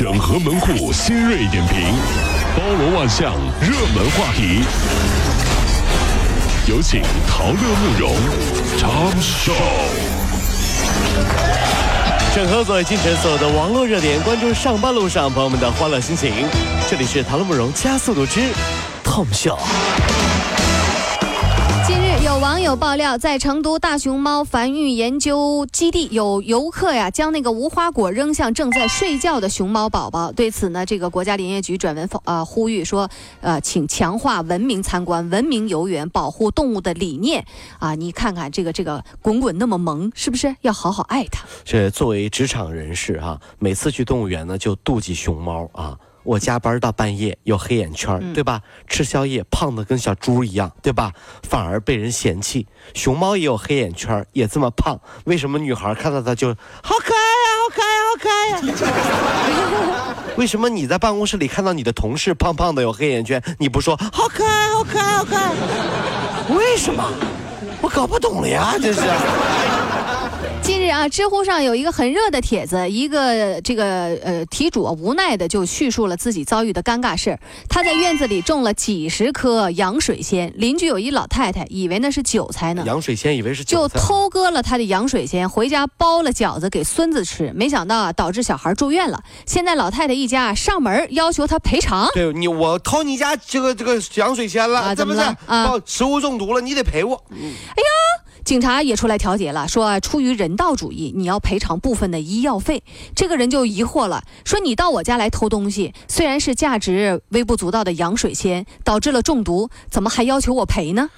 整合门户新锐点评，包罗万象，热门话题。有请陶乐慕容长寿。整合所有进城所有的网络热点，关注上班路上朋友们的欢乐心情。这里是陶乐慕容加速度之 Tom Show。有爆料，在成都大熊猫繁育研究基地，有游客呀将那个无花果扔向正在睡觉的熊猫宝宝。对此呢，这个国家林业局转文呃呼吁说，呃，请强化文明参观、文明游园、保护动物的理念啊！你看看这个这个滚滚那么萌，是不是要好好爱它？这作为职场人士哈，每次去动物园呢就妒忌熊猫啊。我加班到半夜有黑眼圈，对吧？吃宵夜胖的跟小猪一样，对吧？反而被人嫌弃。熊猫也有黑眼圈，也这么胖，为什么女孩看到它就好可爱呀，好可爱，好可爱呀？为什么你在办公室里看到你的同事胖胖的有黑眼圈，你不说好可爱，好可爱，好可爱？为什么？我搞不懂了呀，这是。啊，知乎上有一个很热的帖子，一个这个呃题主无奈的就叙述了自己遭遇的尴尬事儿。他在院子里种了几十棵洋水仙，邻居有一老太太以为那是韭菜呢，洋水仙以为是就偷割了他的洋水仙，回家包了饺子给孙子吃，没想到啊导致小孩住院了。现在老太太一家上门要求他赔偿。对你，我偷你家这个这个洋水仙了，怎么是啊？食物中毒了，你得赔我。哎呀！警察也出来调解了，说出于人道主义，你要赔偿部分的医药费。这个人就疑惑了，说你到我家来偷东西，虽然是价值微不足道的洋水仙，导致了中毒，怎么还要求我赔呢？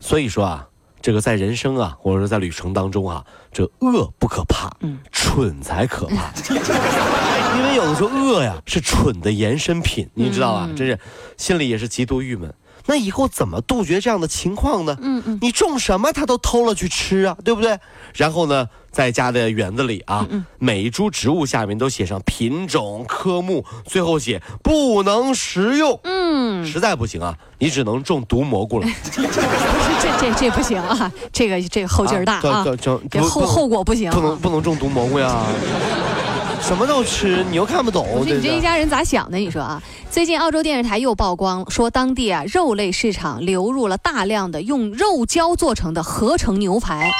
所以说啊，这个在人生啊，或者说在旅程当中啊，这恶不可怕，嗯，蠢才可怕。因为有的时候恶呀是蠢的延伸品，你知道吧？真是心里也是极度郁闷。那以后怎么杜绝这样的情况呢？嗯嗯，你种什么他都偷了去吃啊，对不对？然后呢，在家的园子里啊，每一株植物下面都写上品种、科目，最后写不能食用。嗯，实在不行啊，你只能种毒蘑菇了。不是这这这不行啊，这个这个后劲儿大啊，这后后果不行，不能不能种毒蘑菇呀。什么都吃，你又看不懂。你这一家人咋想的？你说啊？最近澳洲电视台又曝光说，当地啊肉类市场流入了大量的用肉胶做成的合成牛排。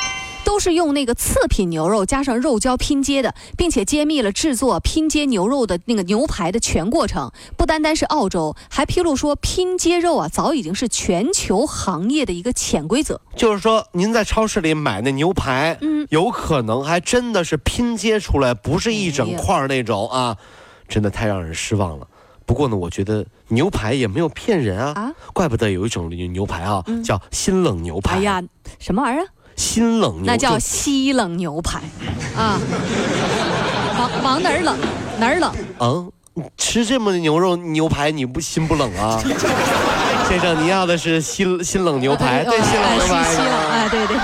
都是用那个次品牛肉加上肉胶拼接的，并且揭秘了制作拼接牛肉的那个牛排的全过程。不单单是澳洲，还披露说拼接肉啊，早已经是全球行业的一个潜规则。就是说，您在超市里买那牛排，嗯，有可能还真的是拼接出来，不是一整块那种啊，真的太让人失望了。不过呢，我觉得牛排也没有骗人啊，啊，怪不得有一种牛排啊，叫新冷牛排。哎呀，什么玩意儿？新冷牛那叫西冷牛排，啊，往往哪儿冷哪儿冷？嗯，吃这么的牛肉牛排你不心不冷啊？先生，你要的是新新冷牛排，对，新冷牛排，西冷，哎，对对。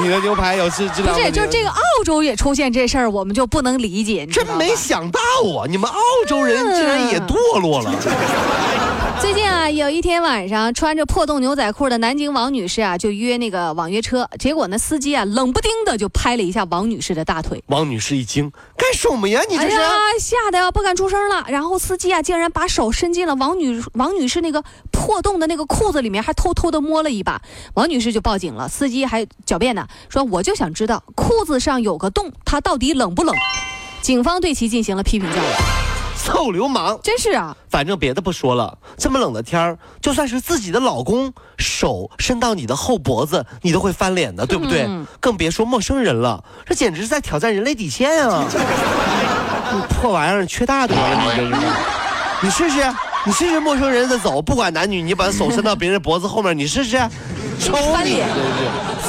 你的牛排有质质量？不是，就是这个澳洲也出现这事儿，我们就不能理解。真没想到啊，你们澳洲人竟然也堕落了。最近啊，有一天晚上，穿着破洞牛仔裤的南京王女士啊，就约那个网约车。结果呢，司机啊，冷不丁的就拍了一下王女士的大腿。王女士一惊，干什么呀？你这是？吓得呀，不敢出声了。然后司机啊，竟然把手伸进了王女王女士那个破洞的那个裤子里面，还偷偷的摸了一把。王女士就报警了。司机还狡辩呢，说我就想知道裤子上有个洞，它到底冷不冷？警方对其进行了批评教育。臭流氓，真是啊！反正别的不说了，这么冷的天儿，就算是自己的老公手伸到你的后脖子，你都会翻脸的，对不对？更别说陌生人了，这简直是在挑战人类底线啊！你 破玩意儿，缺大德了，你这是？你试试，你试试陌生人的走，不管男女，你把手伸到别人脖子后面，你试试。翻脸，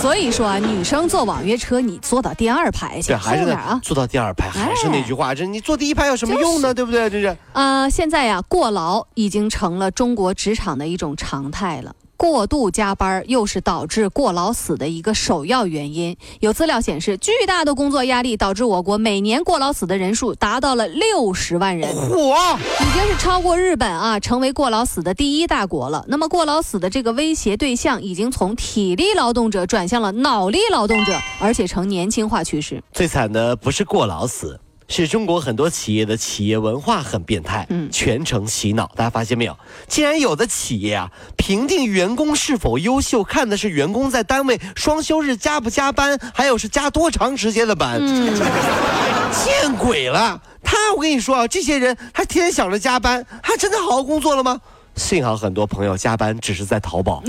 所以说啊，女生坐网约车，你坐到第二排去，还是啊，坐到第二排，还是那句话，这你坐第一排有什么用呢？对不对？这是啊，现在呀，过劳已经成了中国职场的一种常态了。过度加班又是导致过劳死的一个首要原因。有资料显示，巨大的工作压力导致我国每年过劳死的人数达到了六十万人，嚯，已经是超过日本啊，成为过劳死的第一大国了。那么，过劳死的这个威胁对象已经从体力劳动者转向了脑力劳动者，而且呈年轻化趋势。最惨的不是过劳死。是中国很多企业的企业文化很变态，嗯，全程洗脑。大家发现没有？竟然有的企业啊，评定员工是否优秀，看的是员工在单位双休日加不加班，还有是加多长时间的班。嗯，见鬼了！他，我跟你说啊，这些人还天天想着加班，还真的好好工作了吗？幸好很多朋友加班只是在淘宝，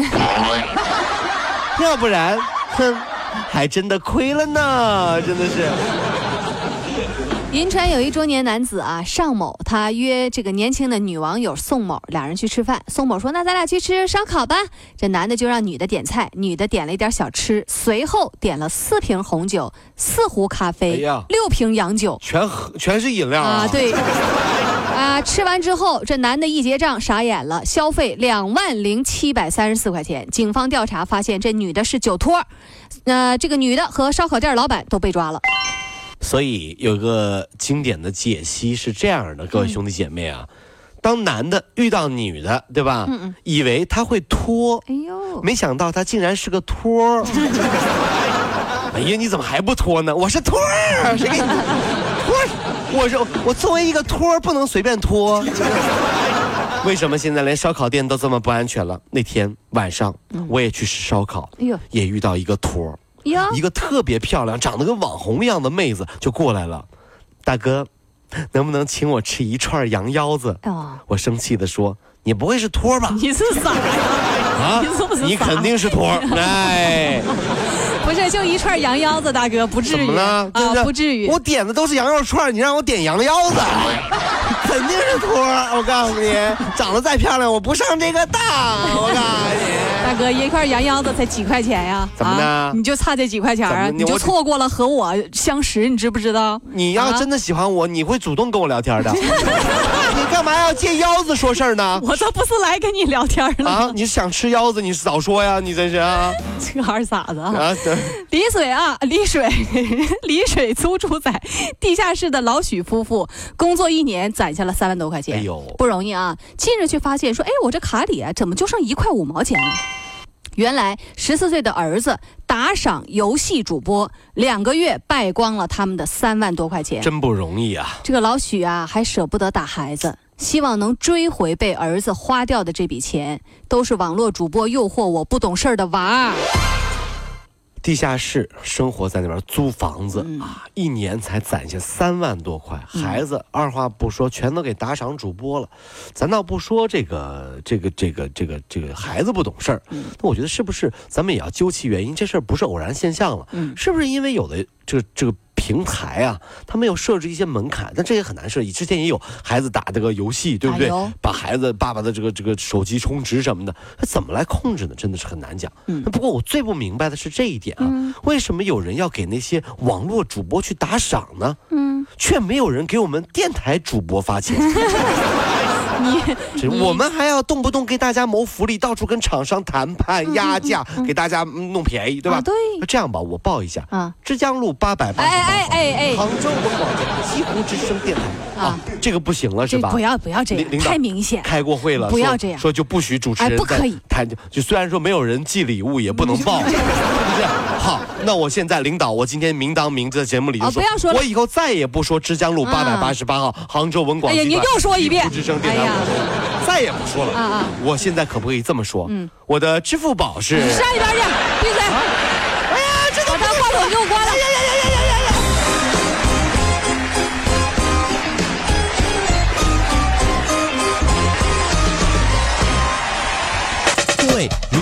要不然，哼，还真的亏了呢，真的是。银川有一中年男子啊，尚某，他约这个年轻的女网友宋某，两人去吃饭。宋某说：“那咱俩去吃烧烤吧。”这男的就让女的点菜，女的点了一点小吃，随后点了四瓶红酒、四壶咖啡、六瓶洋酒，全喝全是饮料啊！对，啊，吃完之后，这男的一结账傻眼了，消费两万零七百三十四块钱。警方调查发现，这女的是酒托，那这个女的和烧烤店老板都被抓了。所以有个经典的解析是这样的，各位兄弟姐妹啊，当男的遇到女的，对吧？嗯嗯。以为他会拖，哎呦，没想到他竟然是个托。哎呀，你怎么还不拖呢？我是托儿，谁给你 托？我是我作为一个托儿，不能随便拖。为什么现在连烧烤店都这么不安全了？那天晚上我也去吃烧烤，哎呦，也遇到一个托儿。一个特别漂亮、长得跟网红一样的妹子就过来了，大哥，能不能请我吃一串羊腰子？我生气的说：“你不会是托吧？”你是傻呀？啊？你是不是你肯定是托。哎，不是，就一串羊腰子，大哥，不至于。怎么了？啊，不至于。我点的都是羊肉串，你让我点羊腰子，肯定是托。我告诉你，长得再漂亮，我不上这个当。我告诉你。大哥，一块羊腰子才几块钱呀？怎么呢？你就差这几块钱啊？你就错过了和我相识，你知不知道？你要真的喜欢我，你会主动跟我聊天的。你干嘛要借腰子说事儿呢？我这不是来跟你聊天的啊！你想吃腰子，你早说呀！你这是啊？这二傻子啊！丽水啊，丽水，丽水租住在地下室的老许夫妇，工作一年攒下了三万多块钱，哎呦，不容易啊！近日却发现说，哎，我这卡里啊，怎么就剩一块五毛钱了？原来十四岁的儿子打赏游戏主播，两个月败光了他们的三万多块钱，真不容易啊！这个老许啊，还舍不得打孩子，希望能追回被儿子花掉的这笔钱，都是网络主播诱惑我不懂事儿的娃儿。地下室生活在那边租房子啊，一年才攒下三万多块。孩子二话不说，全都给打赏主播了。咱倒不说这个这个这个这个这个孩子不懂事儿，那我觉得是不是咱们也要究其原因？这事儿不是偶然现象了，是不是因为有的这个这个？平台啊，他没有设置一些门槛，但这也很难设。计之前也有孩子打这个游戏，对不对？把孩子爸爸的这个这个手机充值什么的，他怎么来控制呢？真的是很难讲。嗯，不过我最不明白的是这一点啊，为什么有人要给那些网络主播去打赏呢？嗯，却没有人给我们电台主播发钱。你，我们还要动不动给大家谋福利，到处跟厂商谈判压价，给大家弄便宜，对吧？对。那这样吧，我报一下啊，枝江路八百八十八号，杭州文广西湖之声电台啊，这个不行了是吧？不要不要这样，太明显。开过会了，不要这样，说就不许主持人不可以谈，就虽然说没有人寄礼物，也不能报，是 不是？好，那我现在领导，我今天明当明在节目里就说，不要说，我以后再也不说枝江路八百八十八号杭州文广。哎呀，你又说一遍，之声电台，再也不说了。啊啊！我现在可不可以这么说？嗯，我的支付宝是。上一边去，闭嘴！哎呀，这把他话筒给我关了。如